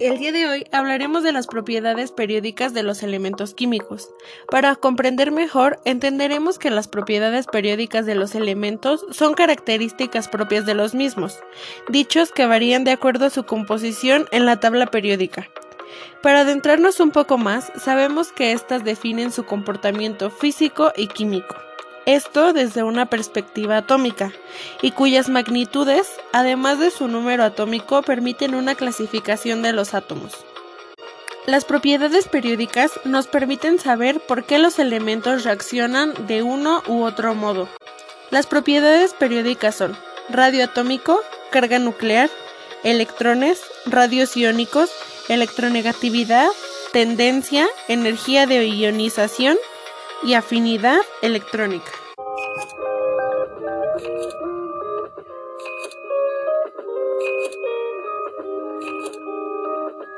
El día de hoy hablaremos de las propiedades periódicas de los elementos químicos. Para comprender mejor, entenderemos que las propiedades periódicas de los elementos son características propias de los mismos, dichos que varían de acuerdo a su composición en la tabla periódica. Para adentrarnos un poco más, sabemos que éstas definen su comportamiento físico y químico esto desde una perspectiva atómica, y cuyas magnitudes, además de su número atómico, permiten una clasificación de los átomos. Las propiedades periódicas nos permiten saber por qué los elementos reaccionan de uno u otro modo. Las propiedades periódicas son radioatómico, carga nuclear, electrones, radios iónicos, electronegatividad, tendencia, energía de ionización, y afinidad electrónica.